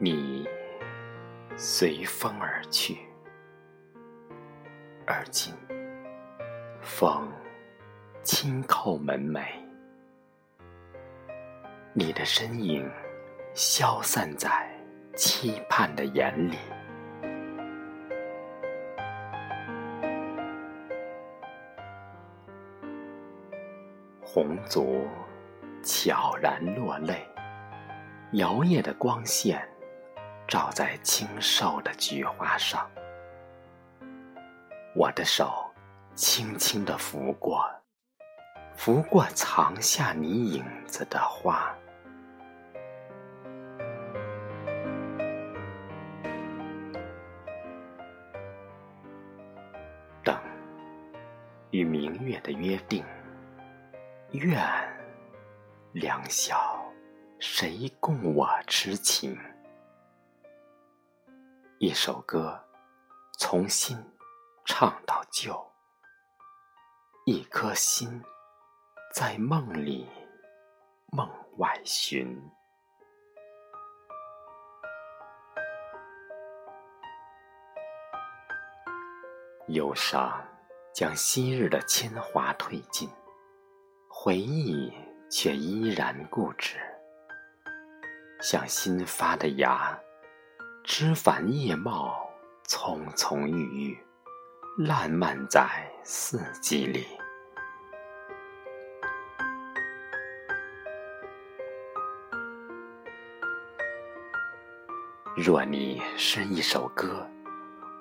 你随风而去，而今风轻叩门楣，你的身影消散在期盼的眼里。红烛悄然落泪，摇曳的光线。照在清瘦的菊花上，我的手轻轻地拂过，拂过藏下你影子的花。等，与明月的约定，愿两小谁共我痴情？一首歌，从新唱到旧，一颗心在梦里梦外寻。忧伤将昔日的铅华褪尽，回忆却依然固执，像新发的芽。枝繁叶茂，葱葱郁郁，烂漫在四季里。若你是一首歌，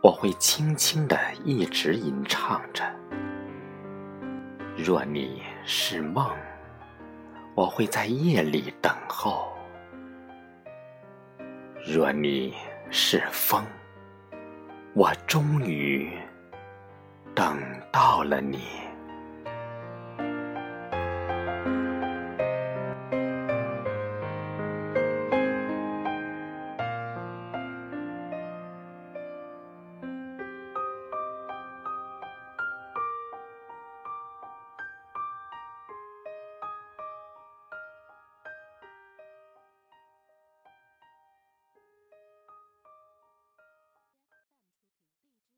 我会轻轻的一直吟唱着；若你是梦，我会在夜里等候；若你……是风，我终于等到了你。